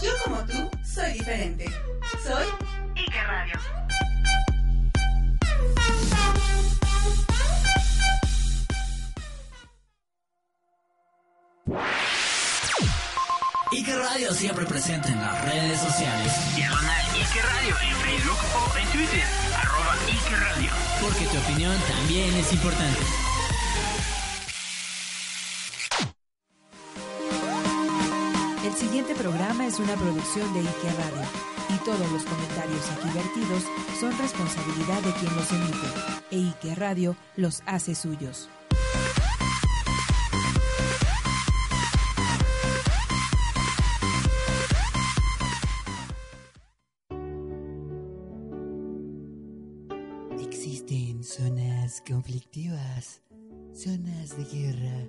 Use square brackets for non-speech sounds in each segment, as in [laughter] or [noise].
Yo como tú soy diferente. Soy Ike Radio. Ike Radio siempre presente en las redes sociales. Diagonal Ike Radio en Facebook o en Twitter. Arroba Ike Radio. Porque tu opinión también es importante. El siguiente programa es una producción de Ike Radio y todos los comentarios aquí vertidos son responsabilidad de quien los emite e Ike Radio los hace suyos. Existen zonas conflictivas, zonas de guerra,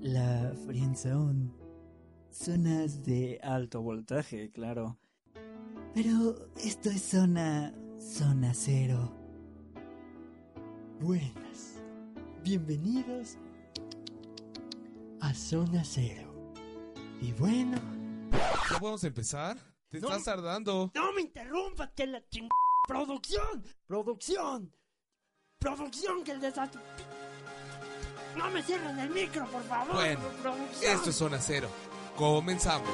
la friendzone, zonas de alto voltaje, claro. Pero esto es zona, zona cero. Buenas, bienvenidos a zona cero. Y bueno, ¿Ya podemos empezar? Te No. estás tardando. no me interrumpas que la ching... Producción, producción, producción que el desastre... No me cierren el micro, por favor. Bueno, producción. Esto es Zona Cero. Comenzamos.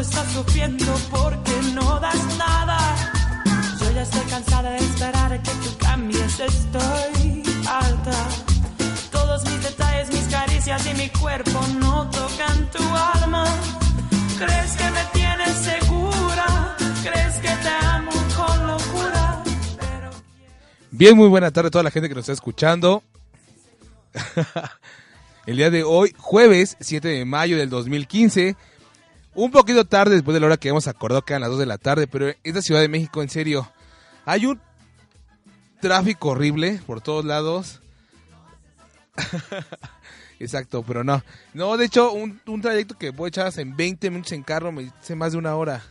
Nuestro amor está sufriendo porque no das nada. Yo ya estoy cansada de esperar a que tú cambies, estoy alta. Todos mis detalles, mis caricias y mi cuerpo no tocan tu alma. ¿Crees que me tienes segura? ¿Crees que te amo con locura? Pero Bien, muy buena tarde a toda la gente que nos está escuchando. [laughs] El día de hoy, jueves 7 de mayo del 2015. Un poquito tarde después de la hora que hemos acordado que las 2 de la tarde, pero esta Ciudad de México, en serio, hay un tráfico horrible por todos lados. [laughs] Exacto, pero no. No, de hecho, un, trayecto que puedo echar en 20 minutos en carro me hace más de una hora.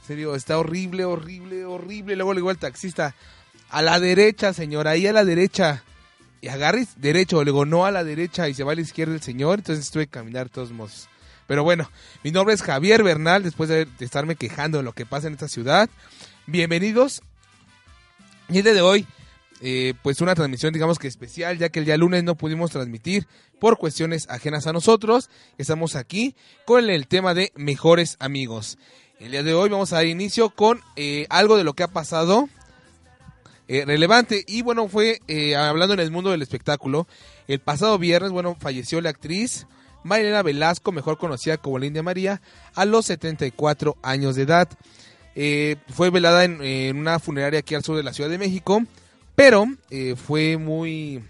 En serio, está horrible, horrible, horrible. Luego le digo al taxista, a la derecha, señor, ahí a la derecha. Y agarres derecho, le digo, no a la derecha, y se va a la izquierda el señor. Entonces tuve que caminar todos modos. Pero bueno, mi nombre es Javier Bernal, después de, estarme quejando de lo que pasa en esta ciudad. Bienvenidos. Y el día de hoy, eh, pues una transmisión digamos que especial, ya que el día lunes no pudimos transmitir por cuestiones ajenas a nosotros. Estamos aquí con el tema de mejores amigos. El día de hoy vamos a dar inicio con eh, algo de lo que ha pasado eh, relevante. Y bueno, fue hablando en el mundo del espectáculo. El pasado viernes, bueno, falleció la actriz Marilena Velasco, mejor conocida como Linda María, a los 74 años de edad. Eh, fue velada en, una funeraria aquí al sur de la Ciudad de México, pero eh, fue muy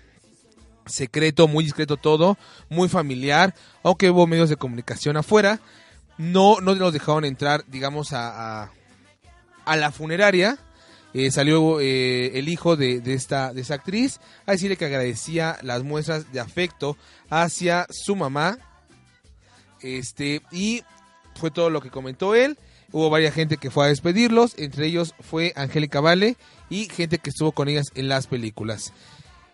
secreto, muy discreto todo, muy familiar, aunque hubo medios de comunicación afuera. No, no nos dejaron entrar, digamos, a, a la funeraria. Eh, salió eh, el hijo de, de esta, de esta actriz a decirle que agradecía las muestras de afecto hacia su mamá. Este, y fue todo lo que comentó él. Hubo varias gente que fue a despedirlos, entre ellos fue Angélica Vale y gente que estuvo con ellas en las películas.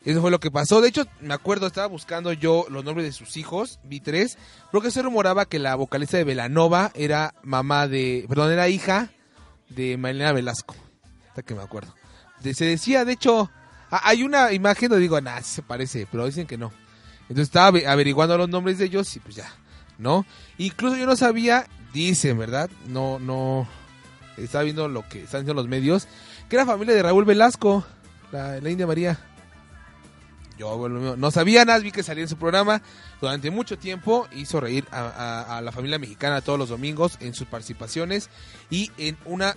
Eso fue lo que pasó. De hecho, me acuerdo, estaba buscando yo los nombres de sus hijos, vi tres, porque se rumoraba que la vocalista de Velanova era mamá de, perdón, era hija de Marilena Velasco. Que me acuerdo. De- se decía, de hecho, hay una imagen donde digo, nah, se parece, pero dicen que no. Entonces estaba ave- averiguando los nombres de ellos y pues ya, ¿no? Incluso yo no sabía, dicen, ¿verdad? No, no, estaba viendo lo que están diciendo los medios, que era familia de Raúl Velasco, la, la India María. Yo no- sabía vi que salía en su programa durante mucho tiempo, hizo reír a, la familia mexicana todos los domingos en sus participaciones y en una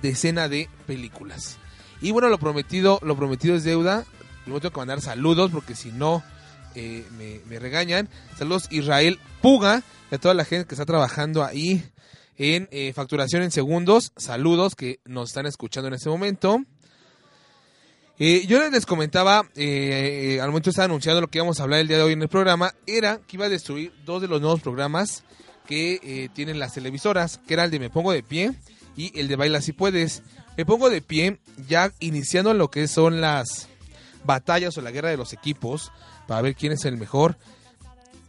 decena de películas. Y bueno, lo prometido, lo prometido es deuda. Luego tengo que mandar saludos porque si no eh, me, me regañan. Saludos Israel Puga y a toda la gente que está trabajando ahí en eh, facturación en segundos. Saludos que nos están escuchando en este momento. Eh, yo les comentaba, eh, eh, al momento estaba anunciando lo que íbamos a hablar el día de hoy en el programa, era que iba a destruir dos de los nuevos programas que eh, tienen las televisoras, que era el de Me Pongo de Pie y el de Baila Si Puedes. Me Pongo de Pie, ya iniciando lo que son las batallas o la guerra de los equipos, para ver quién es el mejor.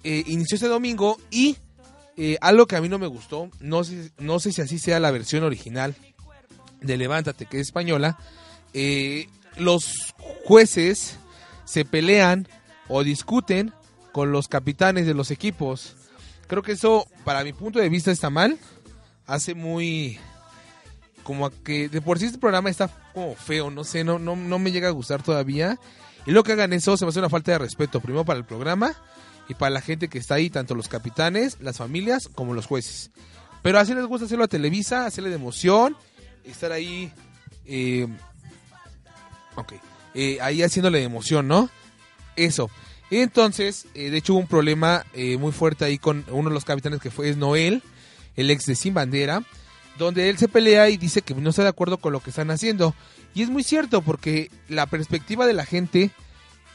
Eh, inició este domingo y algo que a mí no me gustó, no sé, no sé si así sea la versión original de Levántate, que es española, eh, los jueces se pelean o discuten con los capitanes de los equipos. Creo que eso, para mi punto de vista, está mal. Hace muy... Como que de por sí este programa está como feo, no sé, no, no, no me llega a gustar todavía. Y lo que hagan eso se me hace una falta de respeto, primero para el programa y para la gente que está ahí, tanto los capitanes, las familias, como los jueces. Pero así les gusta hacerlo a Televisa, hacerle de emoción, estar ahí... eh, Ok. Eh, ahí haciéndole emoción, ¿no? Eso. Entonces, eh, de hecho hubo un problema eh, muy fuerte ahí con uno de los capitanes que fue es Noel, el ex de Sin Bandera, donde él se pelea y dice que no está de acuerdo con lo que están haciendo. Y es muy cierto porque la perspectiva de la gente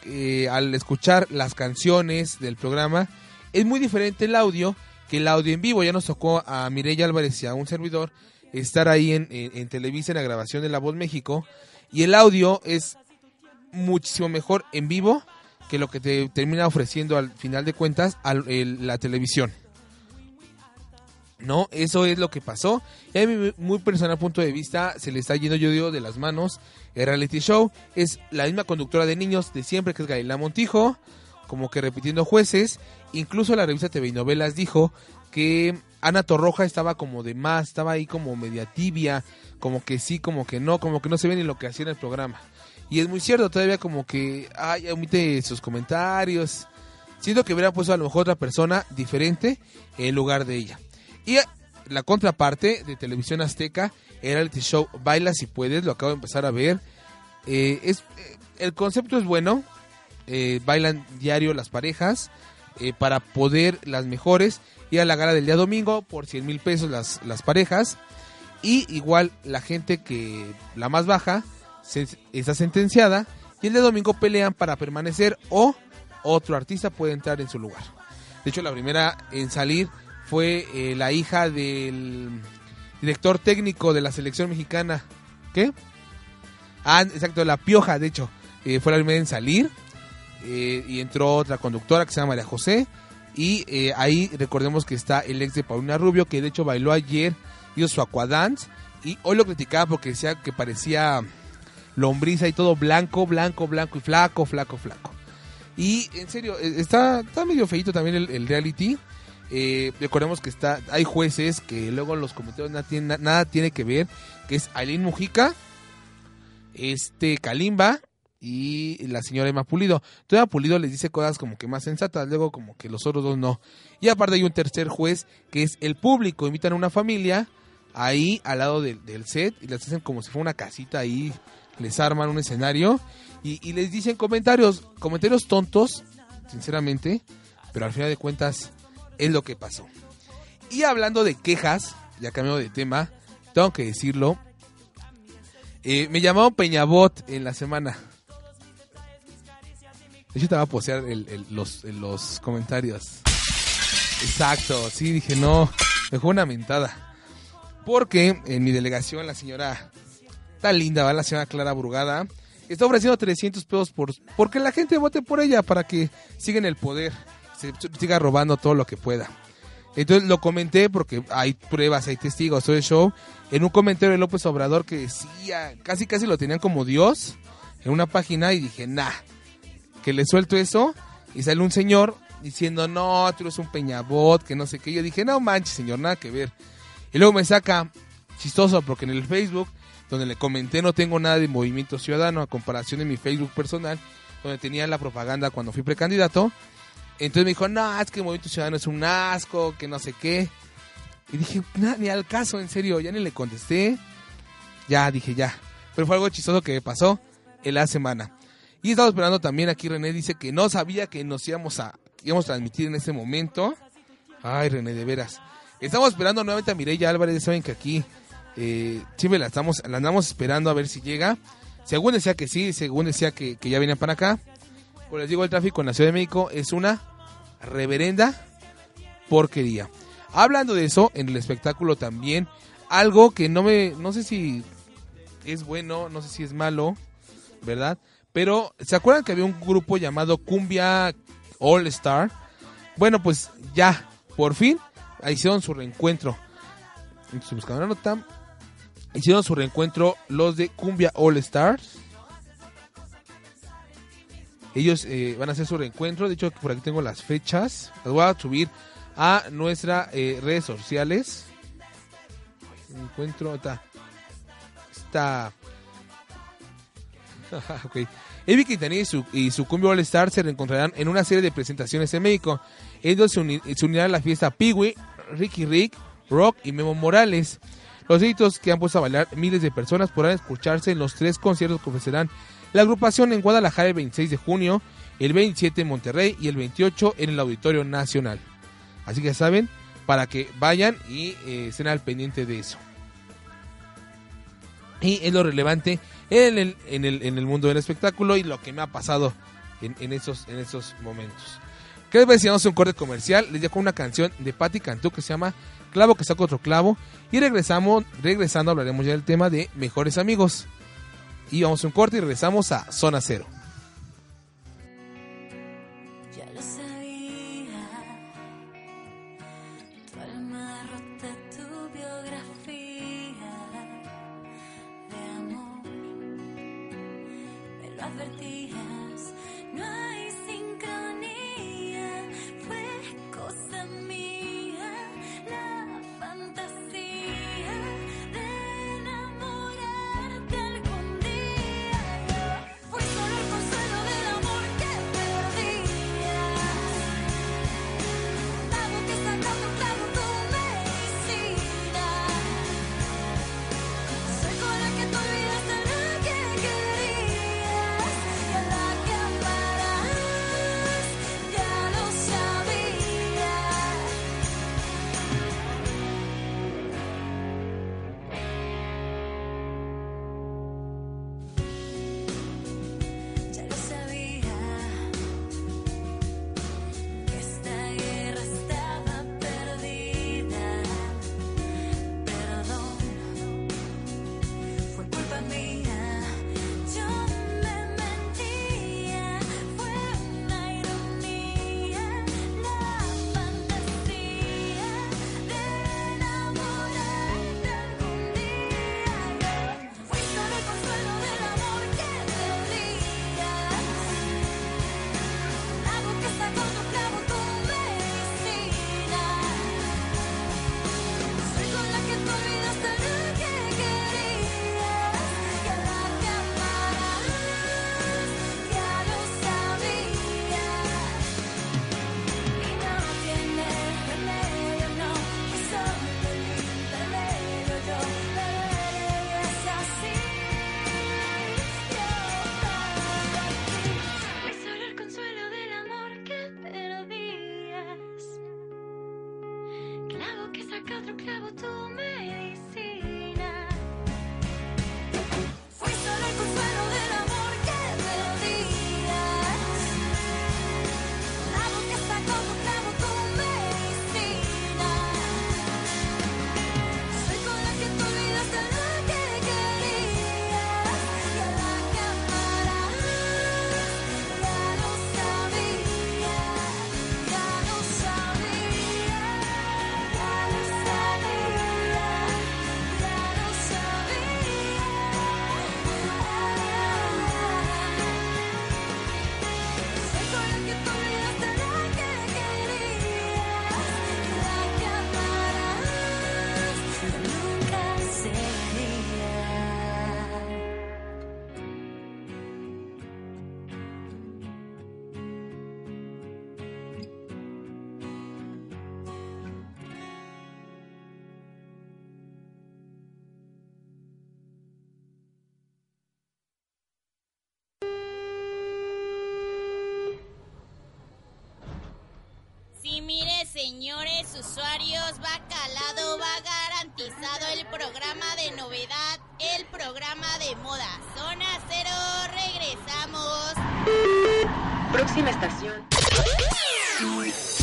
eh, al escuchar las canciones del programa es muy diferente el audio que el audio en vivo. Ya nos tocó a Mireya Álvarez y a un servidor estar ahí en- en Televisa en la grabación de La Voz México y el audio es muchísimo mejor en vivo que lo que te termina ofreciendo al final de cuentas el- la televisión. No, eso es lo que pasó. Y a mi muy personal punto de vista se le está yendo, yo digo, de las manos el reality show. Es la misma conductora de niños de siempre, que es Galila Montijo, como que repitiendo jueces. Incluso la revista TV y Novelas dijo que Ana Torroja estaba como de más, estaba ahí como media tibia, como que sí, como que no, como que no se ve ni lo que hacía en el programa. Y es muy cierto, todavía como que, ay, omite sus comentarios. Siento que hubiera puesto a lo mejor otra persona diferente en lugar de ella. Y la contraparte de Televisión Azteca era el show Baila si puedes, lo acabo de empezar a ver. Eh, es, eh, el concepto es bueno, eh, bailan diario las parejas para poder las mejores ir la gala del día domingo por 100 mil pesos las, las parejas y igual la gente que la más baja se- está sentenciada y el de domingo pelean para permanecer o otro artista puede entrar en su lugar. De hecho, la primera en salir fue eh, la hija del director técnico de la selección mexicana. ¿Qué? Ah, exacto, la Pioja, de hecho. eh, fue la primera en salir. eh, y entró otra conductora que se llama María José. Y eh, ahí recordemos que está el ex de Paulina Rubio, que de hecho bailó ayer, hizo su aquadance. Y hoy lo criticaba porque decía que parecía lombriza y todo blanco, blanco, blanco y flaco, flaco, flaco. Y en serio, eh, está, está medio feito también el, reality. Eh, recordemos que está hay jueces que luego los comentarios nada tiene, na- nada tiene que ver, que es Aileen Mujica, este Kalimba y la señora Emma Pulido. Entonces Emma Pulido les dice cosas como que más sensatas, luego como que los otros dos no. Y aparte hay un tercer juez que es el público, invitan a una familia ahí al lado del, set y les hacen como si fuera una casita ahí, les arman un escenario y, les dicen comentarios, comentarios tontos, sinceramente, pero al final de cuentas es lo que pasó. Y hablando de quejas, ya cambiando de tema, tengo que decirlo, eh, me llamaron Peñabot en la semana. De hecho, te va a posear el- los, comentarios. Exacto, sí, dije, no, me una mentada. Porque en mi delegación la señora, tan linda, ¿va? la señora Clara Brugada, está ofreciendo 300 pesos por, porque la gente vote por ella para que siga en el poder, se siga robando todo lo que pueda. Entonces lo comenté porque hay pruebas, hay testigos, todo el show. En un comentario de López Obrador que decía, casi casi lo tenían como Dios en una página y dije, nah, que le suelto eso y sale un señor diciendo, no, tú eres un peñabot, que no sé qué. Yo dije, no manches, señor, nada que ver. Y luego me saca chistoso porque en el Facebook, donde le comenté, no tengo nada de movimiento ciudadano a comparación de mi Facebook personal, donde tenía la propaganda cuando fui precandidato. Entonces me dijo, no, es que movimiento ciudadano es un asco, que no sé qué. Y dije, "Na- ni al caso, en serio, ya ni le contesté. Ya, dije, ya. Pero fue algo chistoso que me pasó en la semana. Y estaba esperando también aquí René dice que no sabía que nos íbamos a, íbamos a transmitir en ese momento. Ay, René, de veras. Estamos esperando nuevamente a Mireya Álvarez. Saben que aquí eh, la, estamos, la andamos esperando a ver si llega. Según decía que sí, según decía que, que ya venían para acá. Pues les digo, el tráfico en la Ciudad de México es una reverenda porquería. Hablando de eso, en el espectáculo también, algo que no me, no sé si es bueno, no sé si es malo, ¿verdad? Pero, ¿se acuerdan que había un grupo llamado Cumbia All Star? Bueno, pues ya, por fin, hicieron su reencuentro. Estoy buscando una nota. Hicieron su reencuentro los de Cumbia All Stars. Ellos eh, van a hacer su reencuentro. De hecho, por aquí tengo las fechas. Las voy a subir a nuestras eh, redes sociales. Encuentro. Está. Está. [laughs] ok. Evi Quintanilla y su, y su All Star se reencontrarán en una serie de presentaciones en México. Ellos se, uni- se unirán a la fiesta Peewee, Ricky Rick, Rock y Memo Morales. Los éxitos que han puesto a bailar miles de personas podrán escucharse en los tres conciertos que ofrecerán la agrupación en Guadalajara el 26 de junio, el 27 en Monterrey y el 28 en el Auditorio Nacional. Así que saben, para que vayan y eh, estén al pendiente de eso. Y es lo relevante en el, en el, en el mundo del espectáculo y lo que me ha pasado en, en esos, en esos momentos. ¿Qué les parece un corte comercial? Les dejo una canción de Patti Cantú que se llama Clavo que saca otro clavo. Y regresamos, regresando hablaremos ya del tema de mejores amigos. Y vamos a un corte y regresamos a Zona Cero. Señores usuarios, va calado, va garantizado el programa de novedad, el programa de moda. Zona Cero, regresamos. Próxima estación.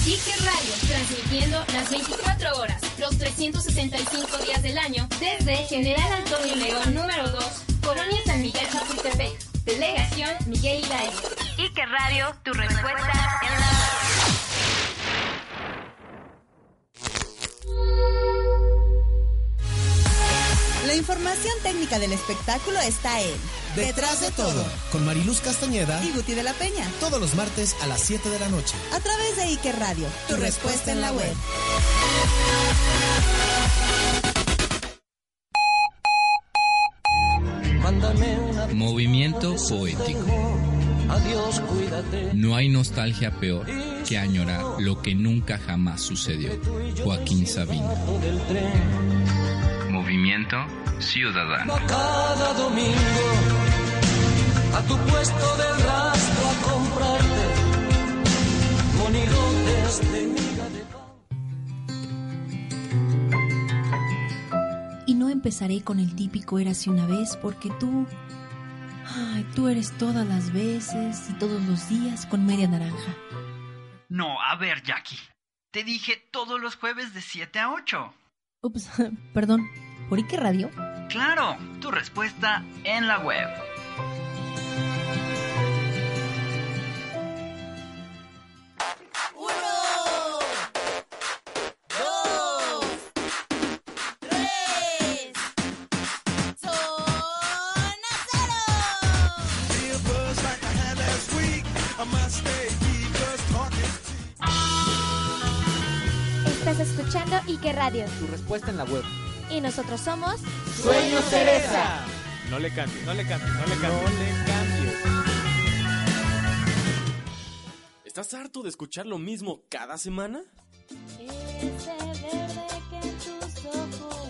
Ike Radio, transmitiendo las 24 horas, los 365 días del año, desde General Antonio León número 2, Colonia San Miguel Chapultepec, Delegación Miguel Hidalgo. Ike Radio, tu respuesta en la información técnica del espectáculo está en Detrás de todo, con Mariluz Castañeda y Guti de la Peña. todos los martes a las 7 de la noche. A través de Ike Radio, tu respuesta en la web. Movimiento poético. Adiós, cuídate. No hay nostalgia peor que añorar lo que nunca jamás sucedió. Joaquín Sabina. Movimiento Ciudadano. Va cada domingo a tu puesto del rastro a comprarte monigotes de miga de Y no empezaré con el típico érase una vez porque tú... Ay, tú eres todas las veces y todos los días con media naranja. No, a ver, Jackie. Te dije todos los jueves de 7 a 8. Ups, [laughs] perdón. ¿Por Ike Radio? Claro, tu respuesta en la web. Uno, dos, tres. Zona Estás escuchando Ike Radio. Tu respuesta en la web. Y nosotros somos. Sueño Cereza. No le cambies, no le cambies, no le cambies. No le cambies. ¿Estás harto de escuchar lo mismo cada semana? Ese verde que en tus ojos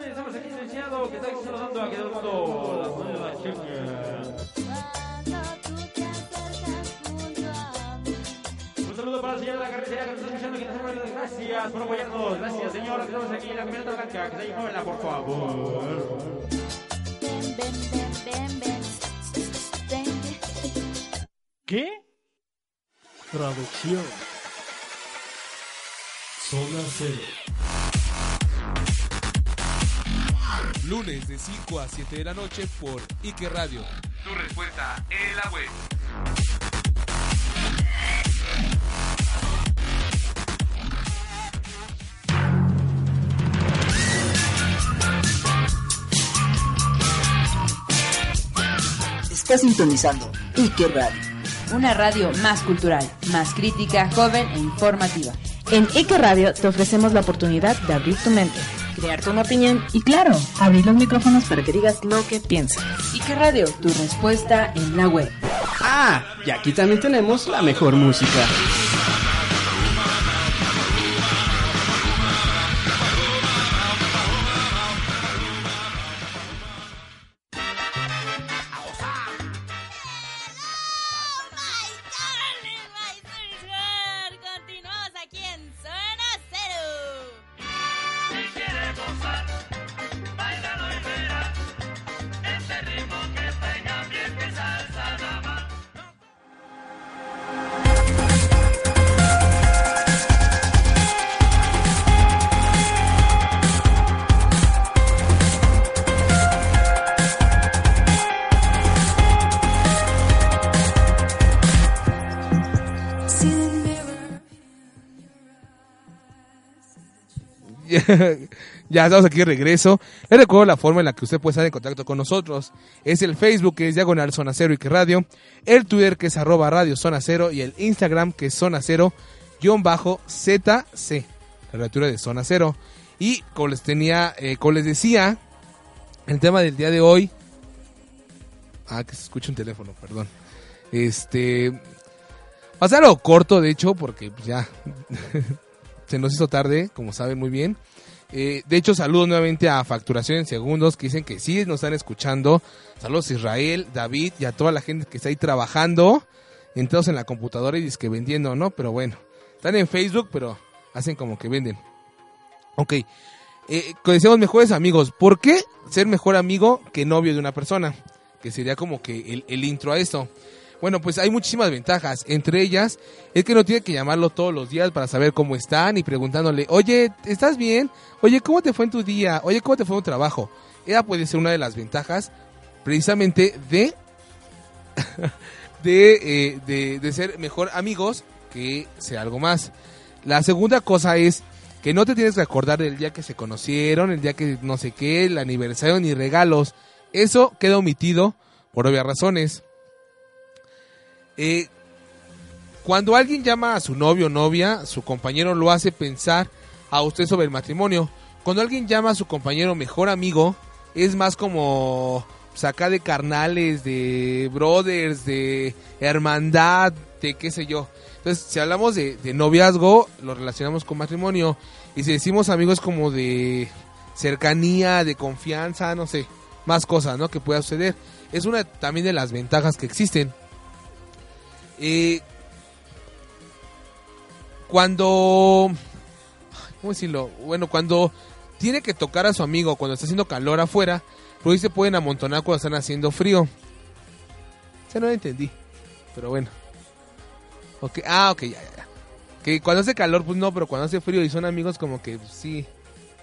Estamos aquí licenciado que está saludando a todo el mundo que escuchando, que nos. Gracias por apoyarnos. Gracias, señor. Estamos aquí en la camioneta blanca. Que se llévenla, por favor. Ven, ven, ven, ven, ven. Ven. ¿Qué? Traducción. Zona Cero. Lunes de 5 a 7 de la noche por Ike Radio. Tu respuesta en la web. Está sintonizando Ike Radio. Una radio más cultural, más crítica, joven e informativa. En Ike Radio te ofrecemos la oportunidad de abrir tu mente, crearte una opinión y claro, abrir los micrófonos para que digas lo que piensas. Ike Radio, tu respuesta en la web. Ah, y aquí también tenemos la mejor música. [laughs] ya estamos aquí de regreso. Les recuerdo la forma en la que usted puede estar en contacto con nosotros. Es el Facebook que es Diagonal Zona Cero y que Radio. El Twitter que es arroba Radio Zona Cero. Y el Instagram que es Zona Cero guion bajo ZC. La lectura de Zona Cero. Y como les tenía, eh, como les decía, el tema del día de hoy. Ah, que se escucha un teléfono, perdón. Este. Va a algo corto, de hecho, porque ya [laughs] se nos hizo tarde, como saben muy bien. Eh, de hecho, saludos nuevamente a Facturación en Segundos, que dicen que sí nos están escuchando. Saludos a Israel, David y a toda la gente que está ahí trabajando, entrados en la computadora y que vendiendo, ¿no? Pero bueno, Están en Facebook, pero hacen como que venden. Ok. Eh, decíamos mejores amigos. ¿Por qué ser mejor amigo que novio de una persona? Que sería como que el intro a esto. Bueno, pues hay muchísimas ventajas. Entre ellas, es que no tiene que llamarlo todos los días para saber cómo están y preguntándole, oye, ¿estás bien? Oye, ¿cómo te fue en tu día? Oye, ¿cómo te fue en tu trabajo? Esa puede ser una de las ventajas precisamente de, [laughs] eh, de, de ser mejor amigos que ser algo más. La segunda cosa es que no te tienes que acordar del día que se conocieron, el día que no sé qué, el aniversario ni regalos. Eso queda omitido por obvias razones. Eh, cuando alguien llama a su novio o novia, su compañero lo hace pensar a usted sobre el matrimonio. Cuando alguien llama a su compañero mejor amigo, es más como sacar de carnales, de brothers, de hermandad, de qué sé yo. Entonces, si hablamos de, de noviazgo, lo relacionamos con matrimonio. Y si decimos amigos como de cercanía, de confianza, no sé, más cosas, ¿no? Que pueda suceder. Es una también de las ventajas que existen. Cuando... ¿Cómo decirlo? Bueno, cuando tiene que tocar a su amigo cuando está haciendo calor afuera, pues ahí se pueden amontonar cuando están haciendo frío. O no lo entendí. Pero bueno. Ok, ah, ok, ya, ya, ya. Que cuando hace calor, pues no, pero cuando hace frío y son amigos, como que sí,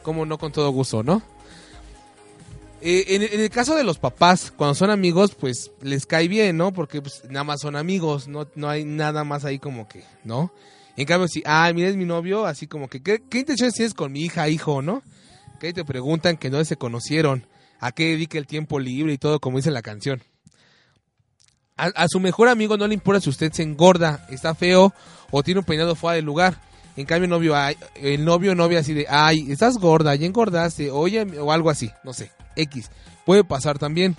como no con todo gusto, ¿no? Eh, en, el caso de los papás, cuando son amigos, pues les cae bien, ¿no? Porque pues nada más son amigos, no, no hay nada más ahí como que, ¿no? En cambio, si, ah, mira, es mi novio, así como que, ¿qué, intenciones tienes con mi hija, hijo, no? Que ahí te preguntan que no se conocieron, a qué dedica el tiempo libre y todo, como dice la canción. A, su mejor amigo no le importa si usted se engorda, está feo o tiene un peinado fuera del lugar. En cambio, el novio, ay, el novio novia así de, ay, estás gorda, ya engordaste, oye, o algo así, no sé, X. Puede pasar también.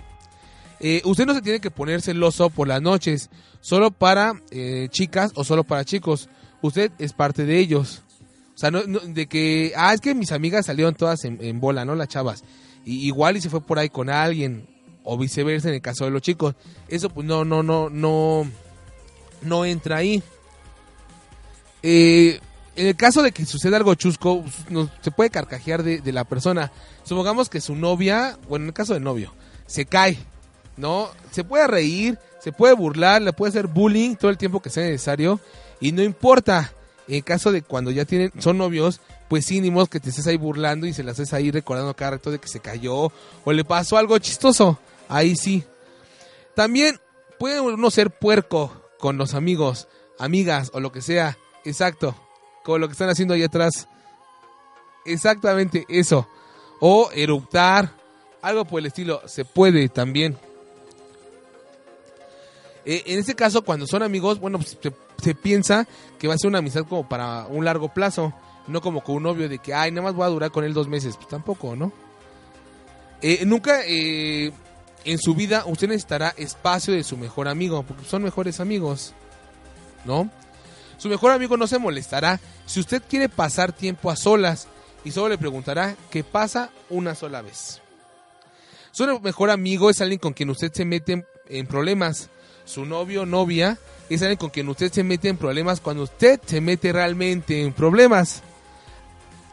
Eh, usted no se tiene que poner celoso por las noches, solo para eh, chicas o solo para chicos. Usted es parte de ellos. O sea, no, de que, ah, es que mis amigas salieron todas en, en bola, ¿no? Las chavas. Y, igual y se fue por ahí con alguien, o viceversa en el caso de los chicos. Eso pues no, no, no, no, no entra ahí. Eh, en el caso de que suceda algo chusco, se puede carcajear de, de la persona. Supongamos que su novia, bueno, en el caso del novio, se cae, ¿no? Se puede reír, se puede burlar, le puede hacer bullying todo el tiempo que sea necesario y no importa. En caso de cuando ya tienen, son novios, pues sí, ni modo que te estés ahí burlando y se la estés ahí recordando cada rato de que se cayó o le pasó algo chistoso. Ahí sí. También puede uno ser puerco con los amigos, amigas o lo que sea. Exacto. Como lo que están haciendo ahí atrás. Exactamente eso. O eruptar. Algo por el estilo. Se puede también. Eh, en este caso, cuando son amigos, bueno, pues, se, se piensa que va a ser una amistad como para un largo plazo. No como con un novio de que, ay, nada más voy a durar con él dos meses. Pues tampoco, ¿no? Eh, nunca eh, en su vida usted necesitará espacio de su mejor amigo, porque son mejores amigos, ¿no? Su mejor amigo no se molestará si usted quiere pasar tiempo a solas y solo le preguntará qué pasa una sola vez. Su mejor amigo es alguien con quien usted se mete en, problemas. Su novio o novia es alguien con quien usted se mete en problemas cuando usted se mete realmente en problemas.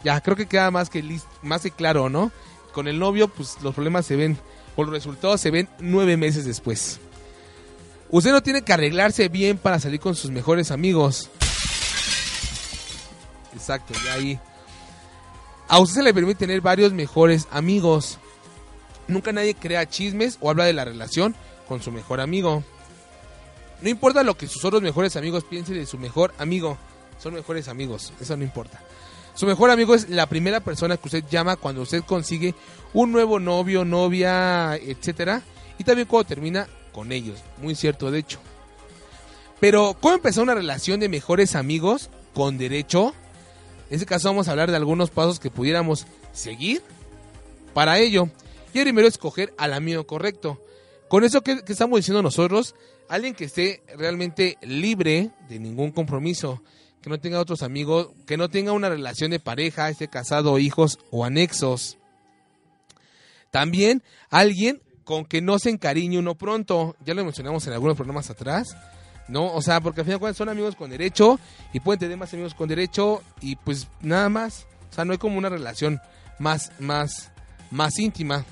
Ya, creo que queda más que, más que claro, ¿no? Con el novio, pues los problemas se ven, o los resultados se ven nueve meses después. Usted no tiene que arreglarse bien para salir con sus mejores amigos. Exacto, ya ahí. A usted se le permite tener varios mejores amigos. Nunca nadie crea chismes o habla de la relación con su mejor amigo. No importa lo que sus otros mejores amigos piensen de su mejor amigo. Son mejores amigos, eso no importa. Su mejor amigo es la primera persona que usted llama cuando usted consigue un nuevo novio, novia, etcétera, y también cuando termina con ellos. Muy cierto, de hecho. Pero, ¿cómo empezar una relación de mejores amigos con derecho? En este caso vamos a hablar de algunos pasos que pudiéramos seguir para ello. Y el primero es escoger al amigo correcto. Con eso que, que estamos diciendo nosotros, alguien que esté realmente libre de ningún compromiso, que no tenga otros amigos, que no tenga una relación de pareja, esté casado, hijos o anexos. También alguien con que no se encariñe uno pronto. Ya lo mencionamos en algunos programas atrás. ¿no? O sea, porque al final son amigos con derecho y pueden tener más amigos con derecho y pues nada más. O sea, no hay como una relación más, más, más íntima.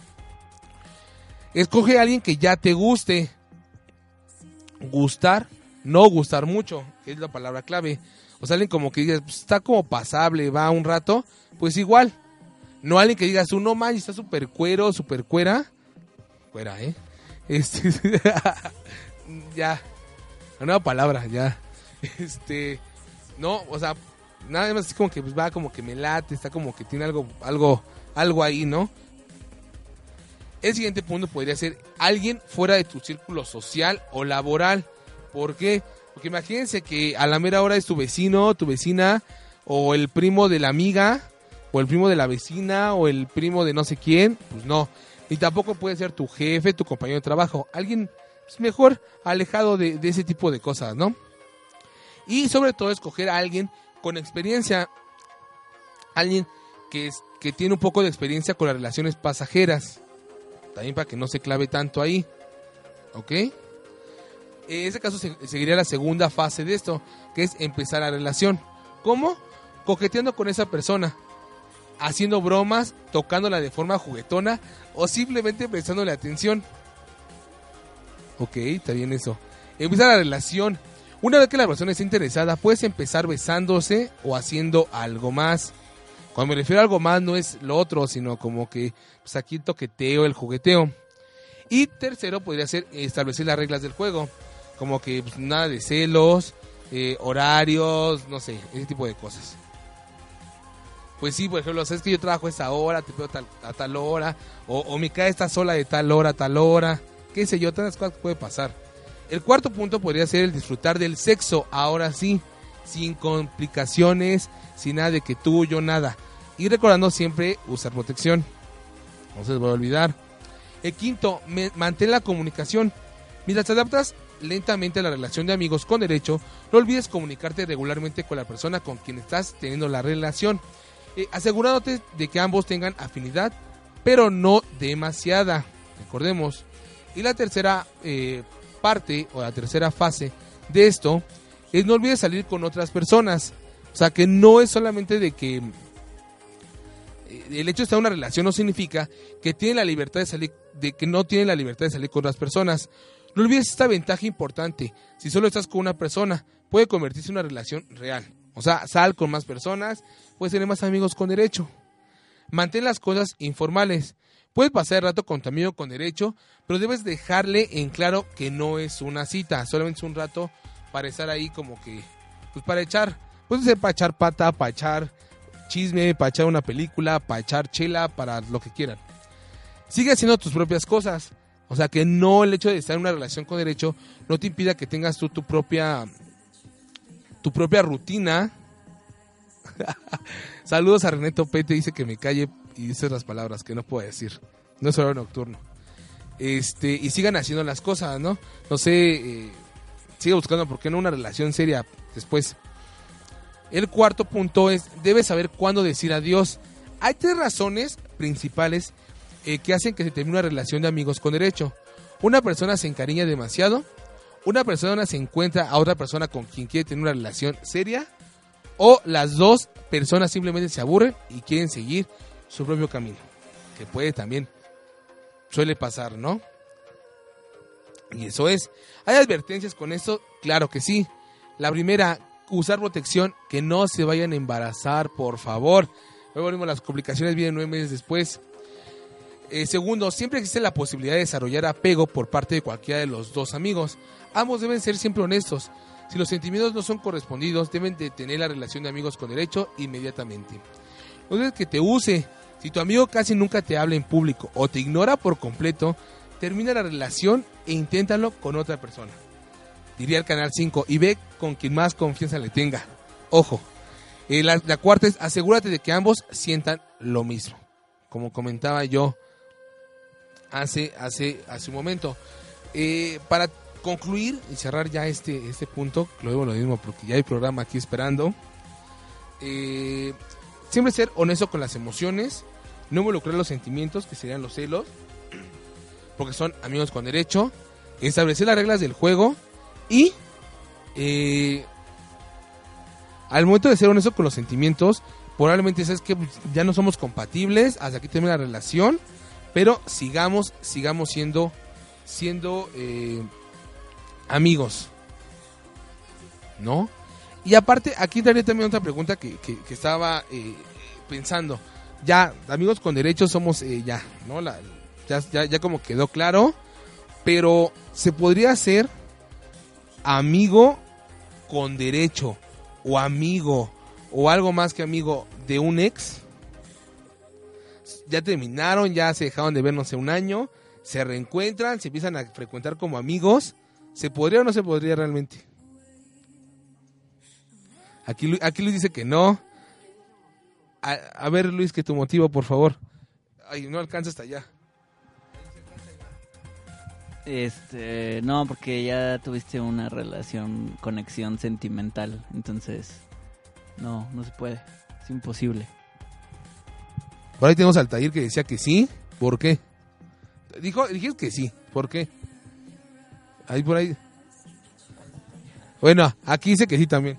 Escoge a alguien que ya te guste. Gustar, no gustar mucho, es la palabra clave. O sea, alguien como que digas, pues, está como pasable, va un rato, pues igual. No alguien que digas, uno man, está súper cuero, súper cuera. Cuera, ¿eh? Este, [laughs] ya. La nueva palabra, ya. Este, no, o sea, nada más es como que pues, va como que me late, está como que tiene algo, algo, algo ahí, ¿no? El siguiente punto podría ser alguien fuera de tu círculo social o laboral. ¿Por qué? Porque imagínense que a la mera hora es tu vecino, tu vecina, o el primo de la amiga, o el primo de la vecina, o el primo de no sé quién. Pues no. Ni tampoco puede ser tu jefe, tu compañero de trabajo. Alguien pues, mejor alejado de, ese tipo de cosas, ¿no? Y sobre todo escoger a alguien con experiencia. Alguien que, es, que tiene un poco de experiencia con las relaciones pasajeras. También para que no se clave tanto ahí. ¿Ok? En ese caso se- seguiría la segunda fase de esto, que es empezar la relación. ¿Cómo? Coqueteando con esa persona, haciendo bromas, tocándola de forma juguetona o simplemente prestándole atención. Ok, está bien eso. Empieza la relación. Una vez que la persona está interesada, puedes empezar besándose o haciendo algo más. Cuando me refiero a algo más, no es lo otro, sino como que pues aquí el toqueteo, el jugueteo. Y tercero, podría ser establecer las reglas del juego. Como que pues, nada de celos, eh, horarios, no sé, ese tipo de cosas. Pues sí, por ejemplo, sabes que yo trabajo a esta hora, te veo tal- a tal hora, o, o mi cae está sola de tal hora a tal hora, qué sé yo, tantas cosas que puede pasar. El cuarto punto podría ser el disfrutar del sexo, ahora sí, sin complicaciones, sin nada de que tú, yo, nada. Y recordando siempre usar protección. No se les va a olvidar. El quinto, mantén la comunicación. Mientras te adaptas lentamente a la relación de amigos con derecho, no olvides comunicarte regularmente con la persona con quien estás teniendo la relación, eh, asegurándote de que ambos tengan afinidad, pero no demasiada. Recordemos. Y la tercera eh, parte o la tercera fase de esto es no olvides salir con otras personas. O sea, que no es solamente de que eh, el hecho de estar en una relación no significa que tiene la libertad de salir, de que no tiene la libertad de salir con otras personas. No olvides esta ventaja importante. Si solo estás con una persona, puede convertirse en una relación real. O sea, sal con más personas, puedes tener más amigos con derecho. Mantén las cosas informales. Puedes pasar el rato con tu amigo con derecho, pero debes dejarle en claro que no es una cita, solamente es un rato para estar ahí como que, pues para echar, puede ser para echar pata, para echar chisme, para echar una película, para echar chela, para lo que quieran. Sigue haciendo tus propias cosas. O sea, que no el hecho de estar en una relación con derecho no te impida que tengas tú tu propia tu propia rutina. [laughs] Saludos a René Topete, dice que me calle y dice las palabras que no puedo decir. No es horario nocturno. Este, y sigan haciendo las cosas, ¿no? No sé, eh, sigue buscando por qué no una relación seria después. El cuarto punto es, debes saber cuándo decir adiós. Hay tres razones principales eh, que hacen que se termine una relación de amigos con derecho. Una persona se encariña demasiado, una persona se encuentra a otra persona con quien quiere tener una relación seria, o las dos personas simplemente se aburren y quieren seguir su propio camino. Que puede también, suele pasar, ¿no? Y eso es. ¿Hay advertencias con esto? Claro que sí. La primera, usar protección, que no se vayan a embarazar, por favor. Luego mismo las complicaciones vienen nueve meses después. Eh, segundo, siempre existe la posibilidad de desarrollar apego por parte de cualquiera de los dos amigos. Ambos deben ser siempre honestos. Si los sentimientos no son correspondidos, deben de tener la relación de amigos con derecho inmediatamente. No dejes que te use. Si tu amigo casi nunca te habla en público o te ignora por completo, termina la relación e inténtalo con otra persona. Diría el canal 5 y ve con quien más confianza le tenga. Ojo. Eh, la cuarta es asegúrate de que ambos sientan lo mismo. Como comentaba yo hace, hace, hace un momento. Eh, para concluir y cerrar ya este, este punto, lo digo lo mismo porque ya hay programa aquí esperando. Eh, siempre ser honesto con las emociones, no involucrar los sentimientos, que serían los celos, porque son amigos con derecho, establecer las reglas del juego y eh, al momento de ser honesto con los sentimientos, probablemente sabes que ya no somos compatibles, hasta aquí termina la relación, pero sigamos, sigamos siendo, siendo eh, amigos, ¿no? Y aparte, aquí entraría también otra pregunta que, que- estaba eh, pensando. Ya, amigos con derechos somos eh, ya, ¿no? Ya, ya, ya como quedó claro, pero se podría hacer amigo con derecho o amigo o algo más que amigo de un ex. Ya terminaron, ya se dejaron de ver no sé un año, se reencuentran, se empiezan a frecuentar como amigos. ¿Se podría o no se podría realmente? Aquí, aquí Luis dice que no. A, a ver, Luis, que tu motivo, por favor. Ay, no alcanza hasta allá. Este, no, porque ya tuviste una relación, conexión sentimental, entonces no, no se puede, es imposible. Por ahí tenemos al Altair que decía que sí. ¿Por qué? Dijo, dijiste que sí. ¿Por qué? Ahí por ahí. Bueno, aquí dice que sí también.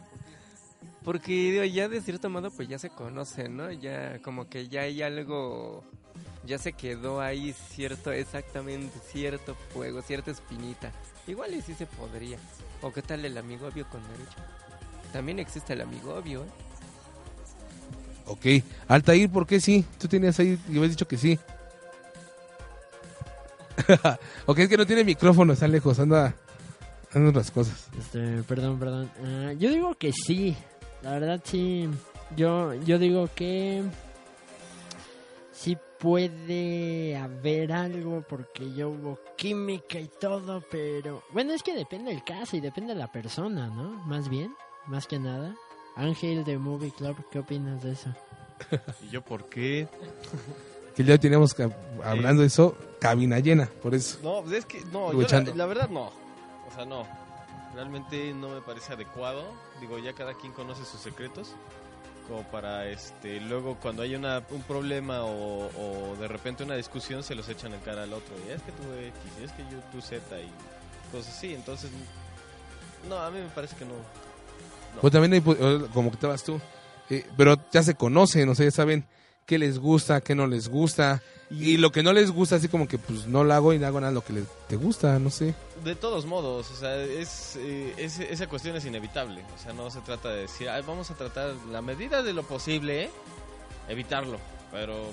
Porque ya de cierto modo pues ya se conocen, ¿no? Ya como que ya hay algo, ya se quedó ahí cierto, exactamente cierto fuego, cierta espinita. Igual y sí se podría. ¿O qué tal el amigo obvio con derecho? También existe el amigo obvio, ¿eh? Ok. Altair, ¿por qué sí? Tú tenías ahí y habías dicho que sí. [laughs] ok, es que no tiene micrófono, está lejos, anda, anda otras cosas. Este, perdón, perdón. Ah, yo digo que sí. La verdad sí. Yo, yo digo que sí puede haber algo porque yo hubo química y todo, pero bueno, es que depende del caso y depende de la persona, ¿no? Más bien, más que nada. Ángel de Movie Club, ¿qué opinas de eso? ¿Y yo por qué? Que ya teníamos que, hablando de eso, cabina llena, por eso. No, pues es que no, yo la, la verdad no. O sea, no. Realmente no me parece adecuado. Digo, ya cada quien conoce sus secretos. Como para, este, luego cuando hay una, un problema o, o de repente una discusión se los echan en cara al otro. Y es que tú X, y es que yo tú Z y cosas así. Entonces, no, a mí me parece que no. Pues también hay, como que estabas tú, eh, pero ya se conocen, o sea, ya saben qué les gusta, qué no les gusta. Y lo que no les gusta, así como que pues no lo hago y no hago nada lo que le- te gusta, no sé. De todos modos, o sea, es, eh, es- esa cuestión es inevitable. O sea, no se trata de decir, "Ay, vamos a tratar la medida de lo posible, evitarlo. Pero,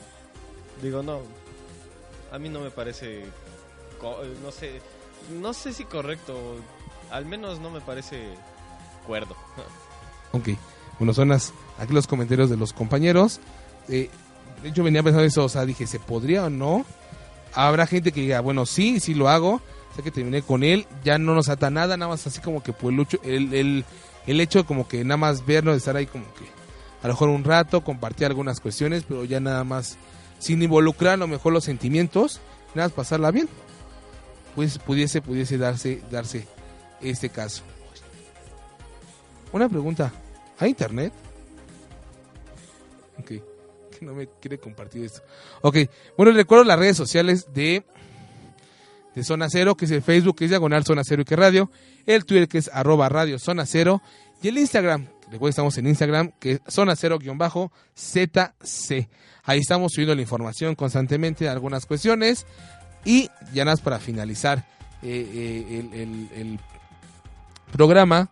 digo, no. A mí no me parece, no sé, no sé si correcto. Al menos no me parece cuerdo. Ok, bueno, son las, aquí los comentarios de los compañeros. Eh, hecho, venía pensando eso, o sea, dije, ¿se podría o no? Habrá gente que diga, bueno, sí, sí lo hago. Sé que terminé con él, ya no nos ata nada, nada más así como que pues, el, el, el, hecho como que nada más vernos, estar ahí como que a lo mejor un rato, compartir algunas cuestiones, pero ya nada más sin involucrar a lo mejor los sentimientos, nada más pasarla bien. Pues pudiese, pudiese darse, darse este caso. Una pregunta. ¿Hay internet? Ok. Que no me quiere compartir esto. Ok. Bueno, recuerdo las redes sociales de, de Zona Cero, que es el Facebook, que es Diagonal Zona Cero y que Radio. El Twitter, que es arroba Radio Zona Cero. Y el Instagram, recuerden estamos en Instagram, que es Zona Cero guion bajo ZC. Ahí estamos subiendo la información constantemente de algunas cuestiones. Y ya nada para finalizar eh, eh, el programa.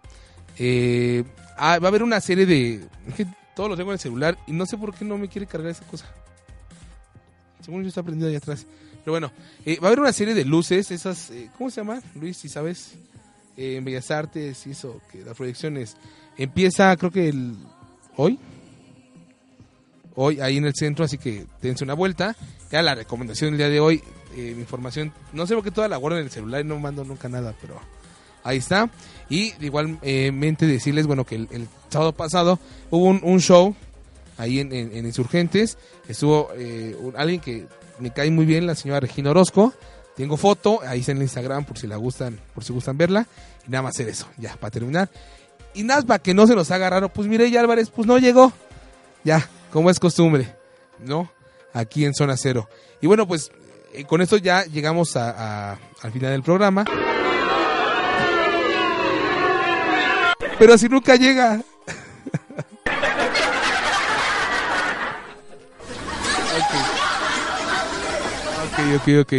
Eh, ah, va a haber una serie de. Es que todo lo tengo en el celular y no sé por qué no me quiere cargar esa cosa. Según yo está prendido ahí atrás. Pero bueno, eh, va a haber una serie de luces, esas. eh, ¿Cómo se llama? Luis, si sabes. Eh, en Bellas Artes eso, que las proyecciones. Empieza, creo que el. Hoy. Hoy ahí en el centro, así que dense una vuelta. Ya la recomendación del día de hoy, eh, mi información, no sé por qué toda la guardo en el celular y no mando nunca nada, pero ahí está. Y igualmente decirles, bueno, que el, sábado pasado hubo un, show ahí en, en- en Insurgentes. Estuvo eh, alguien que me cae muy bien, la señora Regina Orozco. Tengo foto, ahí está en el Instagram por si la gustan, por si gustan verla. Y nada más hacer eso, ya, para terminar. Y nada, que no se nos haga raro, pues Mireya Álvarez, pues no llegó. Ya, como es costumbre, ¿no? Aquí en Zona Cero. Y bueno, pues eh, con esto ya llegamos a- al final del programa. Pero si nunca llega. ok, ok, ok.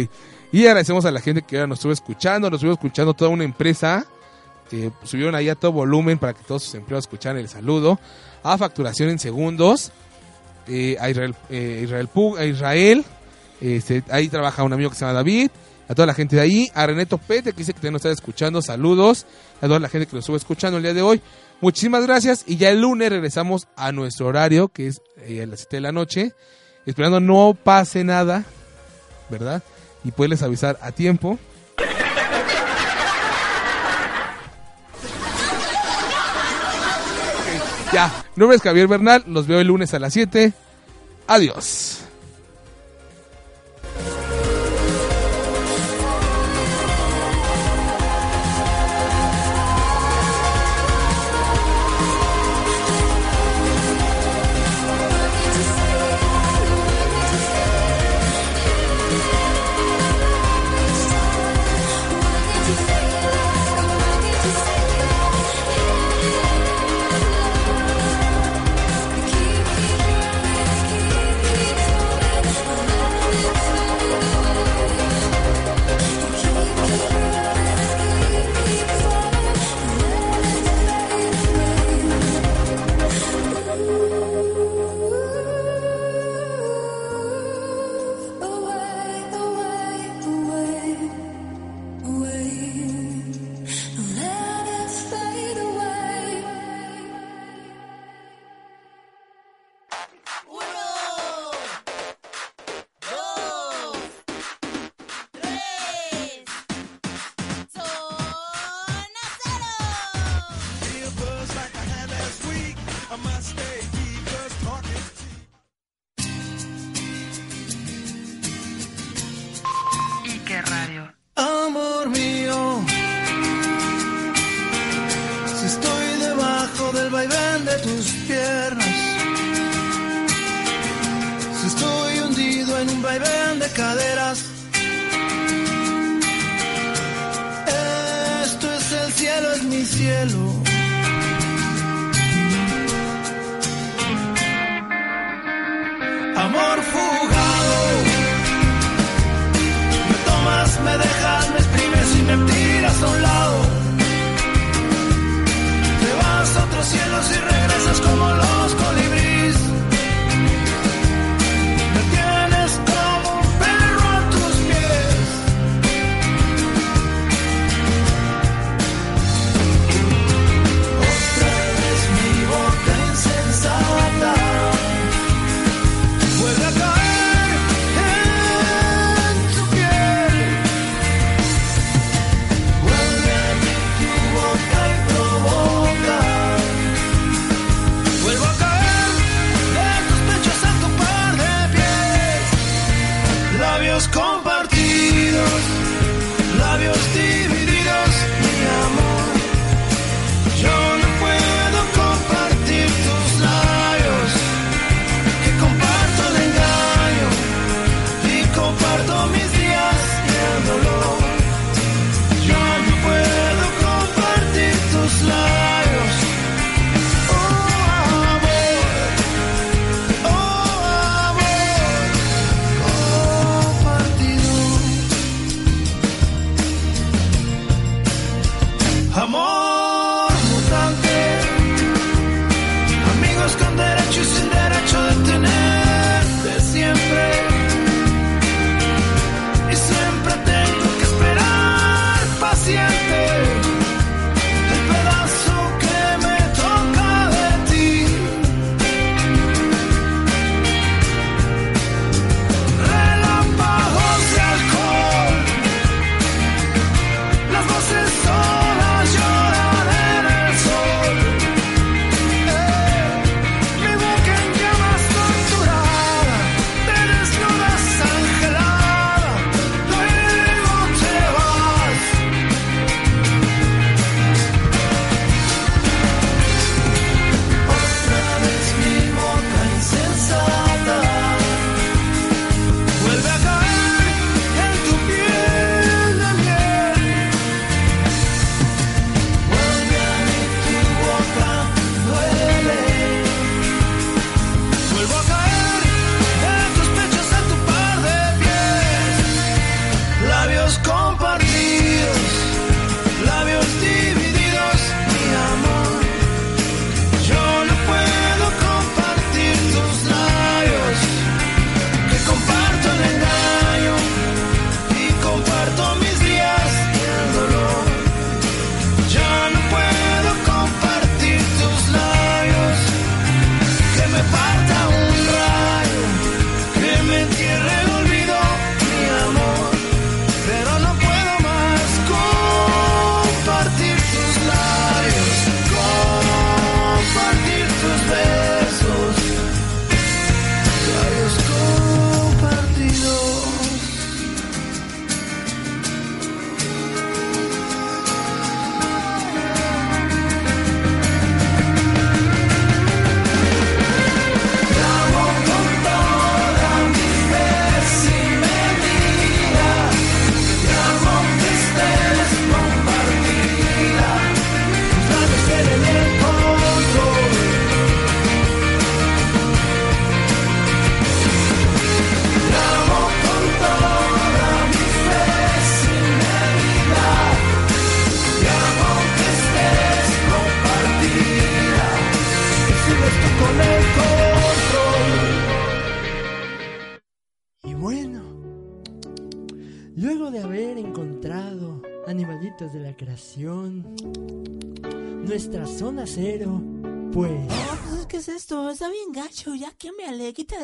Y agradecemos a la gente que ahora nos estuvo escuchando, nos estuvo escuchando toda una empresa. que subieron ahí a todo volumen para que todos sus empleados escucharan el saludo. A facturación en segundos. eh, a Israel, eh, Israel, este, ahí trabaja un amigo que se llama David. A toda la gente de ahí. A René Topete, que dice que nos está escuchando. Saludos. A toda la gente que nos estuvo escuchando el día de hoy. Muchísimas gracias. Y ya el lunes regresamos a nuestro horario, que es eh, a las 7 de la noche. Esperando no pase nada. ¿Verdad? Y poderles avisar a tiempo. Ya, mi nombre es Javier Bernal, los veo el lunes a las 7. Adiós.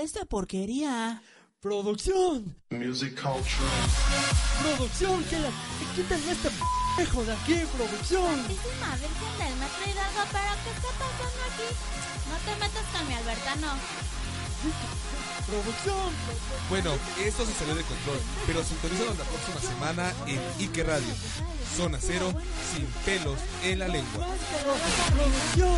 Esta porquería. ¡Producción! Music culture. ¡Producción! ¡Que la quiten este p***ejo de aquí, producción! Santísima Virgen del Metro Hidalgo, ¿pero qué está pasando aquí? No te metas con mi Albertano. ¡Producción! Bueno, esto se salió de control, pero sintonízanos la próxima semana en Ike Radio. Zona cero, sin pelos en la lengua. ¡Producción!